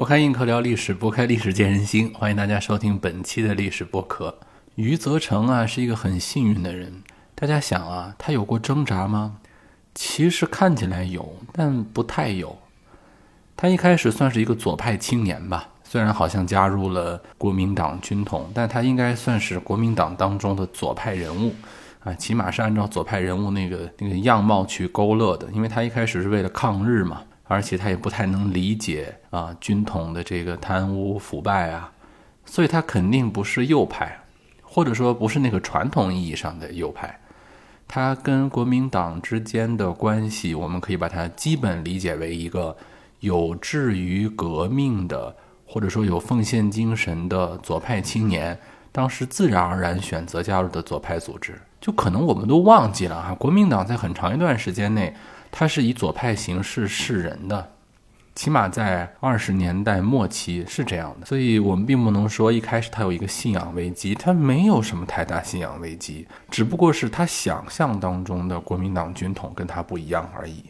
拨开硬壳聊历史，拨开历史见人心。欢迎大家收听本期的历史播客。余则成啊，是一个很幸运的人。大家想啊，他有过挣扎吗？其实看起来有，但不太有。他一开始算是一个左派青年吧，虽然好像加入了国民党军统，但他应该算是国民党当中的左派人物啊，起码是按照左派人物那个那个样貌去勾勒的。因为他一开始是为了抗日嘛。而且他也不太能理解啊军统的这个贪污腐败啊，所以他肯定不是右派，或者说不是那个传统意义上的右派。他跟国民党之间的关系，我们可以把它基本理解为一个有志于革命的，或者说有奉献精神的左派青年，当时自然而然选择加入的左派组织。就可能我们都忘记了啊，国民党在很长一段时间内。他是以左派形式示人的，起码在二十年代末期是这样的，所以我们并不能说一开始他有一个信仰危机，他没有什么太大信仰危机，只不过是他想象当中的国民党军统跟他不一样而已。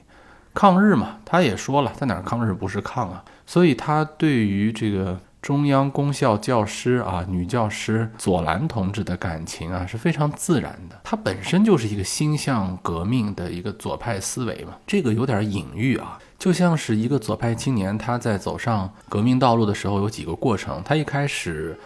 抗日嘛，他也说了，在哪儿抗日不是抗啊，所以他对于这个。中央公校教师啊，女教师左兰同志的感情啊是非常自然的。她本身就是一个心向革命的一个左派思维嘛，这个有点隐喻啊，就像是一个左派青年他在走上革命道路的时候有几个过程，他一开始。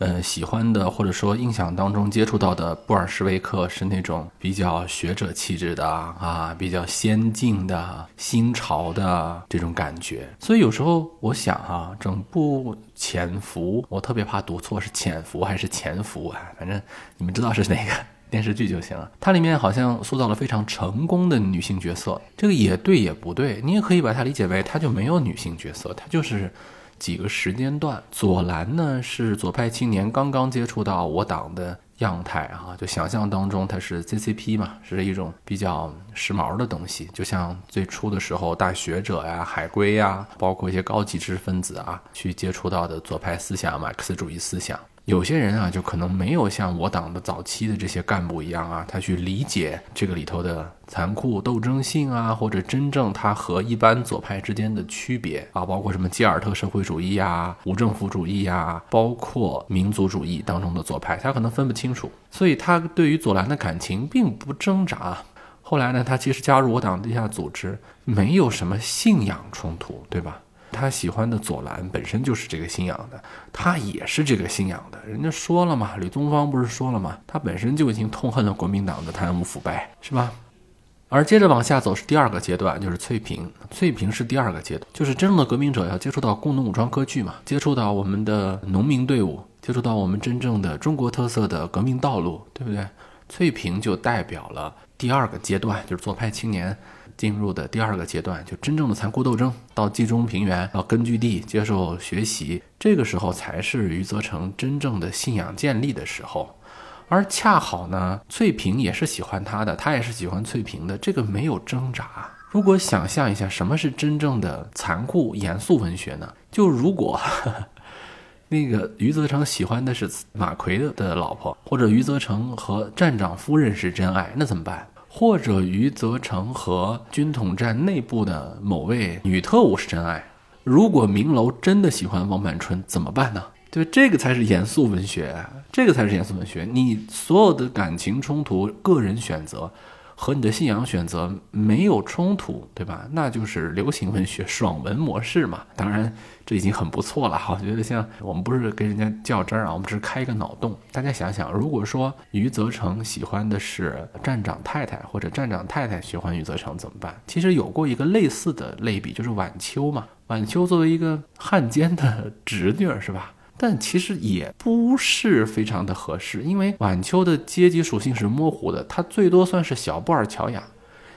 呃，喜欢的或者说印象当中接触到的布尔什维克是那种比较学者气质的啊，比较先进的新潮的这种感觉。所以有时候我想哈，整部《潜伏》，我特别怕读错是《潜伏》还是《潜伏》啊，反正你们知道是哪个电视剧就行了。它里面好像塑造了非常成功的女性角色，这个也对也不对，你也可以把它理解为它就没有女性角色，它就是。几个时间段，左蓝呢是左派青年刚刚接触到我党的样态啊，就想象当中它是 CCP 嘛，是一种比较时髦的东西，就像最初的时候大学者呀、海归呀，包括一些高级知识分子啊，去接触到的左派思想、马克思主义思想。有些人啊，就可能没有像我党的早期的这些干部一样啊，他去理解这个里头的残酷斗争性啊，或者真正他和一般左派之间的区别啊，包括什么基尔特社会主义呀、无政府主义呀，包括民族主义当中的左派，他可能分不清楚，所以他对于左蓝的感情并不挣扎。后来呢，他其实加入我党地下组织，没有什么信仰冲突，对吧？他喜欢的左蓝本身就是这个信仰的，他也是这个信仰的。人家说了嘛，吕宗方不是说了嘛，他本身就已经痛恨了国民党的贪污腐败，是吧？而接着往下走是第二个阶段，就是翠屏。翠屏是第二个阶段，就是真正的革命者要接触到工农武装割据嘛，接触到我们的农民队伍，接触到我们真正的中国特色的革命道路，对不对？翠屏就代表了第二个阶段，就是左派青年。进入的第二个阶段，就真正的残酷斗争，到冀中平原，到根据地接受学习，这个时候才是余则成真正的信仰建立的时候。而恰好呢，翠萍也是喜欢他的，他也是喜欢翠萍的，这个没有挣扎。如果想象一下，什么是真正的残酷严肃文学呢？就如果 那个余则成喜欢的是马奎的老婆，或者余则成和站长夫人是真爱，那怎么办？或者余则成和军统站内部的某位女特务是真爱，如果明楼真的喜欢王满春怎么办呢？对，这个才是严肃文学，这个才是严肃文学。你所有的感情冲突、个人选择。和你的信仰选择没有冲突，对吧？那就是流行文学爽文模式嘛。当然，这已经很不错了。我觉得像我们不是跟人家较真儿啊，我们只是开一个脑洞。大家想想，如果说余则成喜欢的是站长太太，或者站长太太喜欢余则成怎么办？其实有过一个类似的类比，就是晚秋嘛。晚秋作为一个汉奸的侄女儿，是吧？但其实也不是非常的合适，因为晚秋的阶级属性是模糊的，他最多算是小布尔乔亚。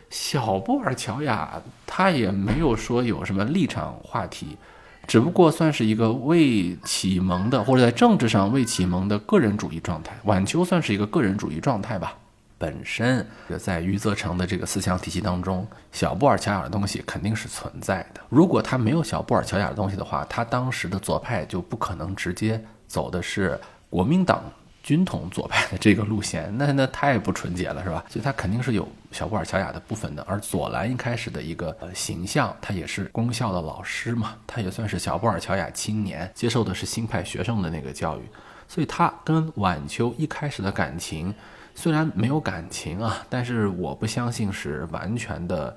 小布尔乔亚他也没有说有什么立场话题，只不过算是一个未启蒙的或者在政治上未启蒙的个人主义状态。晚秋算是一个个人主义状态吧。本身在余则成的这个思想体系当中，小布尔乔亚的东西肯定是存在的。如果他没有小布尔乔亚的东西的话，他当时的左派就不可能直接走的是国民党军统左派的这个路线，那那太不纯洁了，是吧？所以他肯定是有小布尔乔亚的部分的。而左蓝一开始的一个形象，他也是公校的老师嘛，他也算是小布尔乔亚青年，接受的是新派学生的那个教育，所以他跟晚秋一开始的感情虽然没有感情啊，但是我不相信是完全的。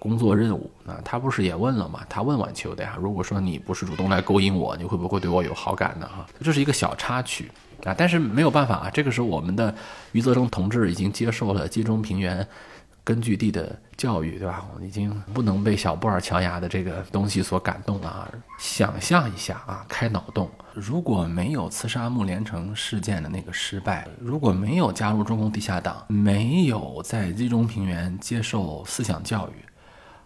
工作任务啊，他不是也问了吗？他问晚秋的呀。如果说你不是主动来勾引我，你会不会对我有好感呢？哈，这是一个小插曲啊。但是没有办法啊，这个时候我们的余则成同志已经接受了冀中平原根据地的教育，对吧？我已经不能被小布尔乔亚的这个东西所感动了啊。想象一下啊，开脑洞，如果没有刺杀穆连成事件的那个失败，如果没有加入中共地下党，没有在冀中平原接受思想教育。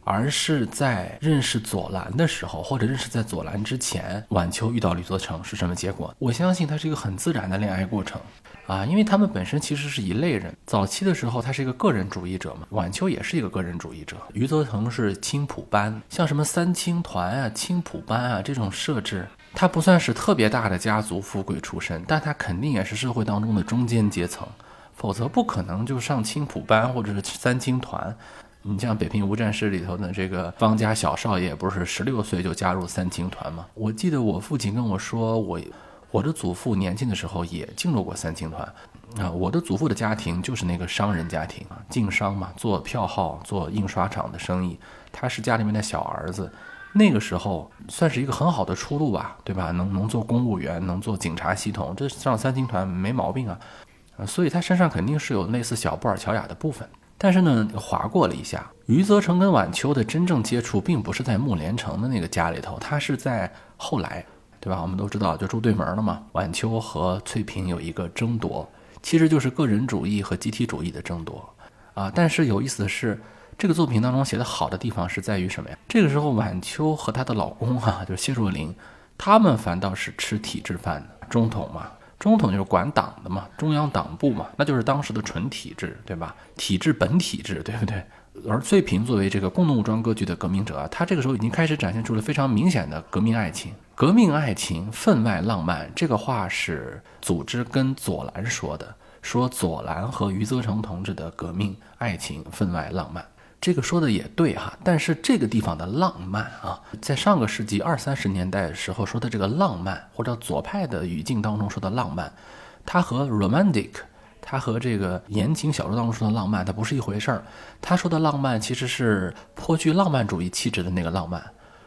而是在认识左蓝的时候，或者认识在左蓝之前，晚秋遇到吕作成是什么结果？我相信它是一个很自然的恋爱过程，啊，因为他们本身其实是一类人。早期的时候，他是一个个人主义者嘛，晚秋也是一个个人主义者。余则成是青浦班，像什么三青团啊、青浦班啊这种设置，他不算是特别大的家族富贵出身，但他肯定也是社会当中的中间阶层，否则不可能就上青浦班或者是三青团。你像《北平无战事》里头的这个方家小少爷，不是十六岁就加入三青团吗？我记得我父亲跟我说，我我的祖父年轻的时候也进入过三青团，啊，我的祖父的家庭就是那个商人家庭啊，经商嘛，做票号、做印刷厂的生意。他是家里面的小儿子，那个时候算是一个很好的出路吧，对吧？能能做公务员，能做警察系统，这上三青团没毛病啊，啊，所以他身上肯定是有类似小布尔乔亚的部分。但是呢，划过了一下，余则成跟晚秋的真正接触，并不是在穆连成的那个家里头，他是在后来，对吧？我们都知道，就住对门了嘛。晚秋和翠萍有一个争夺，其实就是个人主义和集体主义的争夺啊。但是有意思的是，这个作品当中写的好的地方是在于什么呀？这个时候，晚秋和她的老公哈，就是谢若琳，他们反倒是吃体制饭的，中统嘛。中统就是管党的嘛，中央党部嘛，那就是当时的纯体制，对吧？体制本体制，对不对？而翠萍作为这个共同武装割据的革命者啊，他这个时候已经开始展现出了非常明显的革命爱情。革命爱情分外浪漫，这个话是组织跟左蓝说的，说左蓝和余则成同志的革命爱情分外浪漫。这个说的也对哈，但是这个地方的浪漫啊，在上个世纪二三十年代的时候说的这个浪漫，或者左派的语境当中说的浪漫，它和 romantic，它和这个言情小说当中说的浪漫，它不是一回事儿。他说的浪漫其实是颇具浪漫主义气质的那个浪漫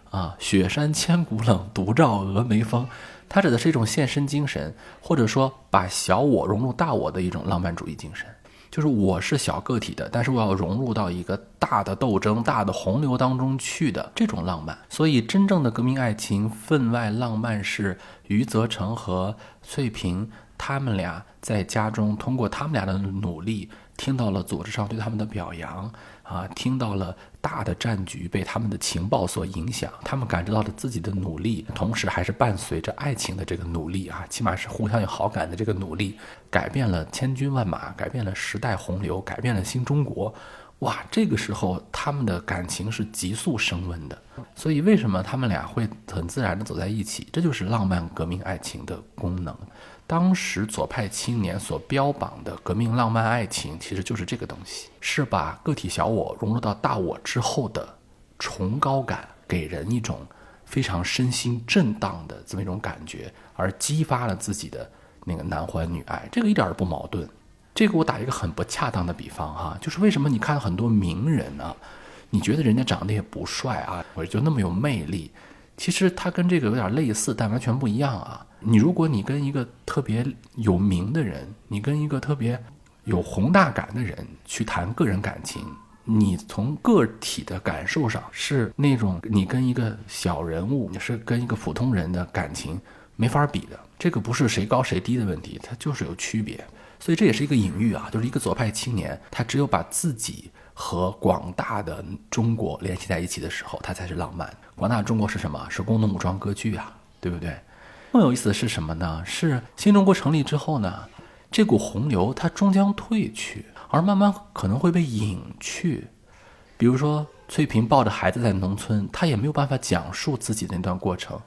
啊，雪山千古冷，独照峨眉峰。它指的是一种献身精神，或者说把小我融入大我的一种浪漫主义精神。就是我是小个体的，但是我要融入到一个大的斗争、大的洪流当中去的这种浪漫。所以，真正的革命爱情分外浪漫是余则成和翠萍他们俩在家中通过他们俩的努力，听到了组织上对他们的表扬。啊，听到了大的战局被他们的情报所影响，他们感知到了自己的努力，同时还是伴随着爱情的这个努力啊，起码是互相有好感的这个努力，改变了千军万马，改变了时代洪流，改变了新中国。哇，这个时候他们的感情是急速升温的，所以为什么他们俩会很自然的走在一起？这就是浪漫革命爱情的功能。当时左派青年所标榜的革命浪漫爱情，其实就是这个东西，是把个体小我融入到大我之后的崇高感，给人一种非常身心震荡的这么一种感觉，而激发了自己的那个男欢女爱，这个一点儿不矛盾。这个我打一个很不恰当的比方哈，就是为什么你看很多名人啊，你觉得人家长得也不帅啊，或者就那么有魅力，其实他跟这个有点类似，但完全不一样啊。你如果你跟一个特别有名的人，你跟一个特别有宏大感的人去谈个人感情，你从个体的感受上是那种你跟一个小人物，你是跟一个普通人的感情没法比的。这个不是谁高谁低的问题，它就是有区别。所以这也是一个隐喻啊，就是一个左派青年，他只有把自己和广大的中国联系在一起的时候，他才是浪漫。广大中国是什么？是工农武装割据啊，对不对？更有意思的是什么呢？是新中国成立之后呢，这股洪流它终将退去，而慢慢可能会被隐去。比如说，翠萍抱着孩子在农村，她也没有办法讲述自己的那段过程。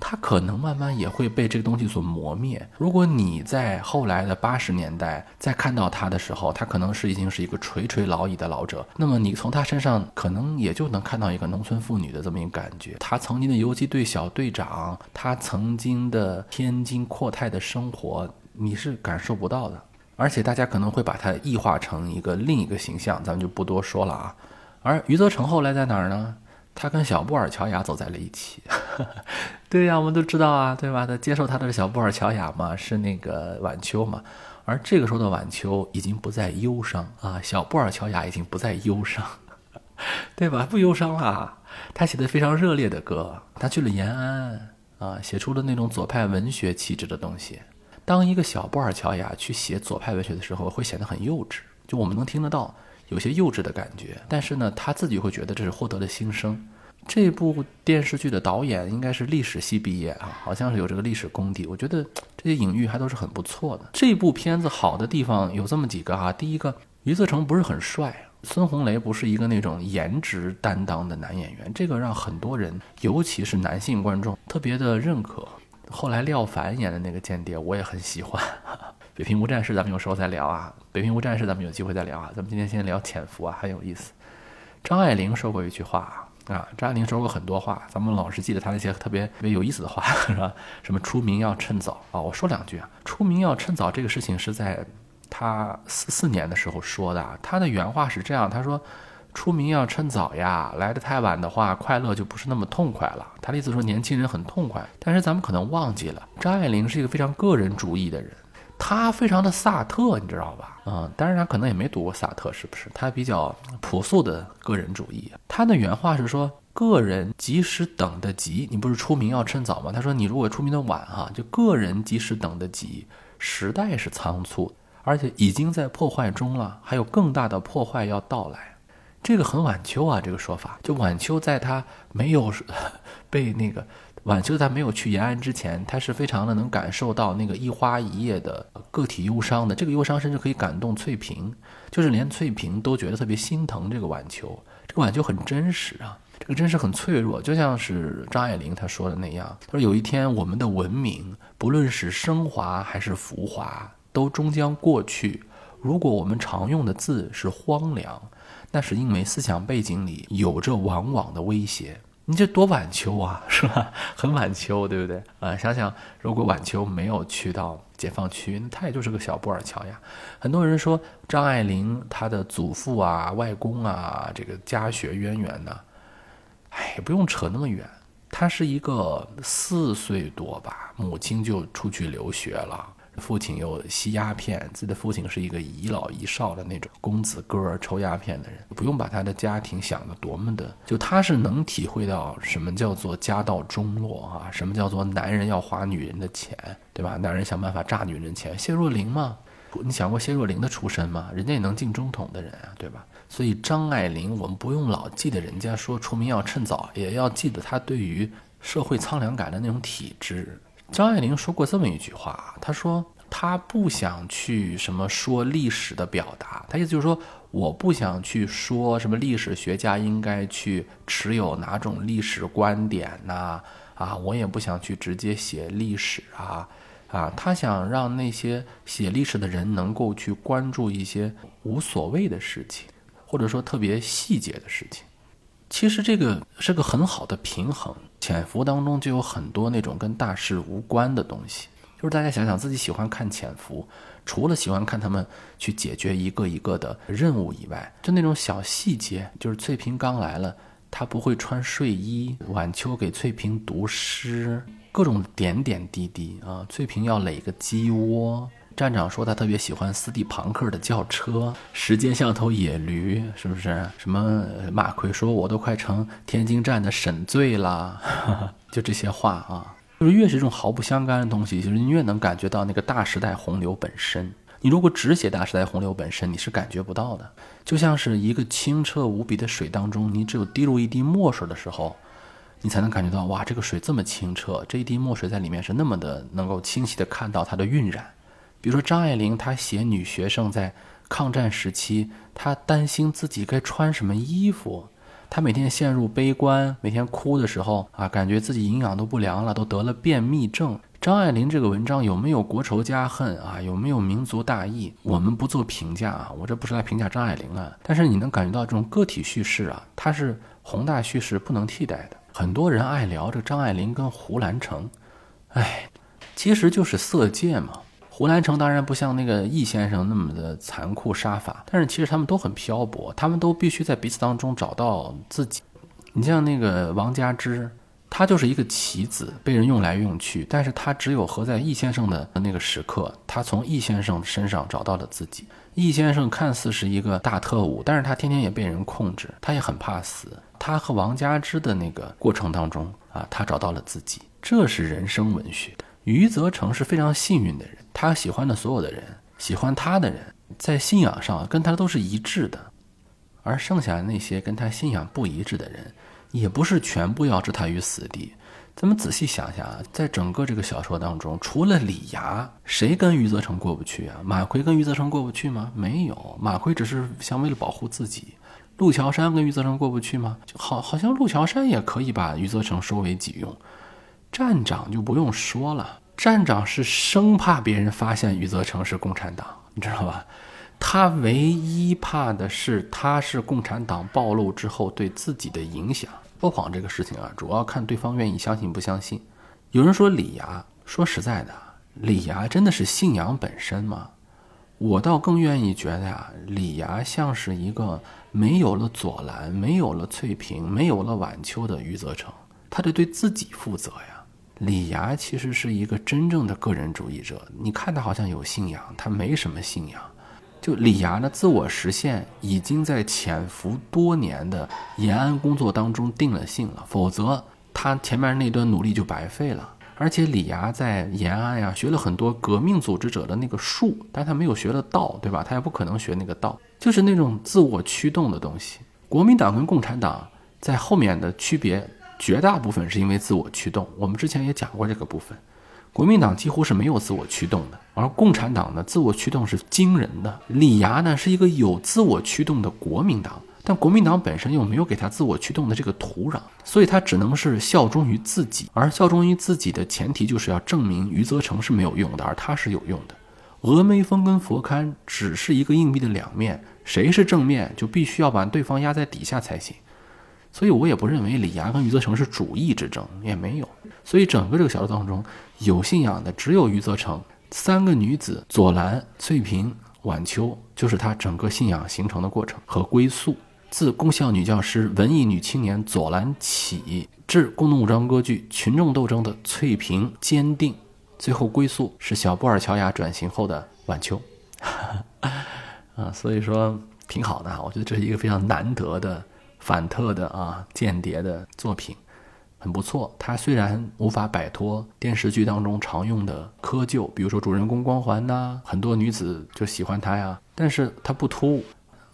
他可能慢慢也会被这个东西所磨灭。如果你在后来的八十年代再看到他的时候，他可能是已经是一个垂垂老矣的老者，那么你从他身上可能也就能看到一个农村妇女的这么一个感觉。他曾经的游击队小队长，他曾经的天津阔太的生活，你是感受不到的。而且大家可能会把它异化成一个另一个形象，咱们就不多说了啊。而余则成后来在哪儿呢？他跟小布尔乔亚走在了一起。对呀，我们都知道啊，对吧？他接受他的小布尔乔亚嘛，是那个晚秋嘛。而这个时候的晚秋已经不再忧伤啊，小布尔乔亚已经不再忧伤，对吧？不忧伤了。他写的非常热烈的歌，他去了延安啊，写出了那种左派文学气质的东西。当一个小布尔乔亚去写左派文学的时候，会显得很幼稚，就我们能听得到。有些幼稚的感觉，但是呢，他自己会觉得这是获得了新生。这部电视剧的导演应该是历史系毕业啊，好像是有这个历史功底。我觉得这些隐喻还都是很不错的。这部片子好的地方有这么几个啊，第一个，余则成不是很帅，孙红雷不是一个那种颜值担当的男演员，这个让很多人，尤其是男性观众特别的认可。后来廖凡演的那个间谍，我也很喜欢。北平无战事，咱们有时候再聊啊。北平无战事，咱们有机会再聊啊。咱们今天先聊潜伏啊，很有意思。张爱玲说过一句话啊，张爱玲说过很多话，咱们老是记得她那些特别特别有意思的话，是吧？什么出名要趁早啊？我说两句啊，出名要趁早这个事情是在她四四年的时候说的。她的原话是这样，她说：“出名要趁早呀，来的太晚的话，快乐就不是那么痛快了。”她的意思说年轻人很痛快，但是咱们可能忘记了，张爱玲是一个非常个人主义的人。他非常的萨特，你知道吧？嗯，当然他可能也没读过萨特，是不是？他比较朴素的个人主义。他的原话是说：“个人即使等得急，你不是出名要趁早吗？”他说：“你如果出名的晚，哈，就个人即使等得急，时代是仓促，而且已经在破坏中了，还有更大的破坏要到来。”这个很晚秋啊，这个说法。就晚秋在他没有被那个。晚秋在没有去延安之前，他是非常的能感受到那个一花一叶的个体忧伤的。这个忧伤甚至可以感动翠萍，就是连翠萍都觉得特别心疼这个晚秋。这个晚秋很真实啊，这个真实很脆弱，就像是张爱玲她说的那样。她说有一天我们的文明，不论是升华还是浮华，都终将过去。如果我们常用的字是荒凉，那是因为思想背景里有着往往的威胁。你这多晚秋啊，是吧？很晚秋，对不对？啊，想想如果晚秋没有去到解放区，那他也就是个小布尔乔亚。很多人说张爱玲她的祖父啊、外公啊，这个家学渊源呢，哎，不用扯那么远。他是一个四岁多吧，母亲就出去留学了。父亲又吸鸦片，自己的父亲是一个遗老遗少的那种公子哥儿，抽鸦片的人。不用把他的家庭想得多么的，就他是能体会到什么叫做家道中落啊，什么叫做男人要花女人的钱，对吧？男人想办法榨女人钱。谢若琳嘛，你想过谢若琳的出身吗？人家也能进中统的人啊，对吧？所以张爱玲，我们不用老记得人家说出名要趁早，也要记得她对于社会苍凉感的那种体质。张爱玲说过这么一句话，她说她不想去什么说历史的表达，她意思就是说，我不想去说什么历史学家应该去持有哪种历史观点呐，啊，我也不想去直接写历史啊，啊，她想让那些写历史的人能够去关注一些无所谓的事情，或者说特别细节的事情。其实这个是个很好的平衡。潜伏当中就有很多那种跟大事无关的东西，就是大家想想自己喜欢看潜伏，除了喜欢看他们去解决一个一个的任务以外，就那种小细节，就是翠萍刚来了，她不会穿睡衣，晚秋给翠萍读诗，各种点点滴滴啊，翠萍要垒个鸡窝。站长说他特别喜欢斯蒂庞克的轿车，时间像头野驴，是不是？什么马奎说我都快成天津站的沈醉了，就这些话啊，就是越是这种毫不相干的东西，就是你越能感觉到那个大时代洪流本身。你如果只写大时代洪流本身，你是感觉不到的。就像是一个清澈无比的水当中，你只有滴入一滴墨水的时候，你才能感觉到哇，这个水这么清澈，这一滴墨水在里面是那么的能够清晰的看到它的晕染。比如说张爱玲，她写女学生在抗战时期，她担心自己该穿什么衣服，她每天陷入悲观，每天哭的时候啊，感觉自己营养都不良了，都得了便秘症。张爱玲这个文章有没有国仇家恨啊？有没有民族大义？我们不做评价啊，我这不是来评价张爱玲了。但是你能感觉到这种个体叙事啊，它是宏大叙事不能替代的。很多人爱聊这张爱玲跟胡兰成，哎，其实就是色戒嘛。胡兰成当然不像那个易先生那么的残酷杀伐，但是其实他们都很漂泊，他们都必须在彼此当中找到自己。你像那个王佳芝，她就是一个棋子，被人用来用去，但是她只有和在易先生的那个时刻，她从易先生身上找到了自己。易先生看似是一个大特务，但是他天天也被人控制，他也很怕死。他和王佳芝的那个过程当中啊，他找到了自己，这是人生文学。余则成是非常幸运的人，他喜欢的所有的人，喜欢他的人，在信仰上跟他都是一致的，而剩下那些跟他信仰不一致的人，也不是全部要置他于死地。咱们仔细想想啊，在整个这个小说当中，除了李涯，谁跟余则成过不去啊？马奎跟余则成过不去吗？没有，马奎只是想为了保护自己。陆桥山跟余则成过不去吗？好，好像陆桥山也可以把余则成收为己用。站长就不用说了，站长是生怕别人发现余则成是共产党，你知道吧？他唯一怕的是他是共产党暴露之后对自己的影响。说谎这个事情啊，主要看对方愿意相信不相信。有人说李涯，说实在的，李涯真的是信仰本身吗？我倒更愿意觉得呀，李涯像是一个没有了左蓝、没有了翠屏、没有了晚秋的余则成，他得对自己负责呀。李涯其实是一个真正的个人主义者，你看他好像有信仰，他没什么信仰。就李涯的自我实现已经在潜伏多年的延安工作当中定了性了，否则他前面那段努力就白费了。而且李涯在延安呀学了很多革命组织者的那个术，但他没有学了道，对吧？他也不可能学那个道，就是那种自我驱动的东西。国民党跟共产党在后面的区别。绝大部分是因为自我驱动，我们之前也讲过这个部分。国民党几乎是没有自我驱动的，而共产党呢，自我驱动是惊人的。李涯呢是一个有自我驱动的国民党，但国民党本身又没有给他自我驱动的这个土壤，所以他只能是效忠于自己。而效忠于自己的前提就是要证明余则成是没有用的，而他是有用的。峨眉峰跟佛龛只是一个硬币的两面，谁是正面就必须要把对方压在底下才行。所以我也不认为李涯跟余则成是主义之争，也没有。所以整个这个小说当中，有信仰的只有余则成。三个女子左蓝、翠萍、晚秋，就是他整个信仰形成的过程和归宿。自公校女教师、文艺女青年左蓝起，至工农武装割据、群众斗争的翠屏坚定，最后归宿是小布尔乔亚转型后的晚秋。啊，所以说挺好的，我觉得这是一个非常难得的。反特的啊，间谍的作品很不错。他虽然无法摆脱电视剧当中常用的窠臼，比如说主人公光环呐，很多女子就喜欢他呀，但是他不突兀。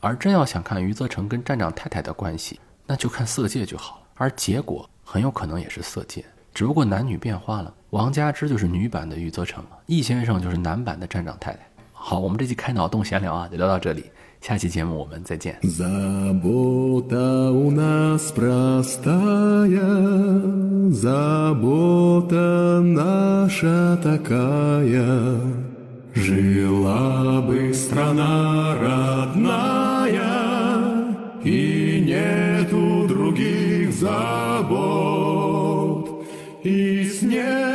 而真要想看余则成跟站长太太的关系，那就看色戒就好了。而结果很有可能也是色戒，只不过男女变化了。王佳芝就是女版的余则成，易先生就是男版的站长太太。好，我们这期开脑洞闲聊啊，就聊到这里。下期节目我们再见。Забота у нас простая, забота наша такая. Жила бы страна родная, и нету других забот, и снег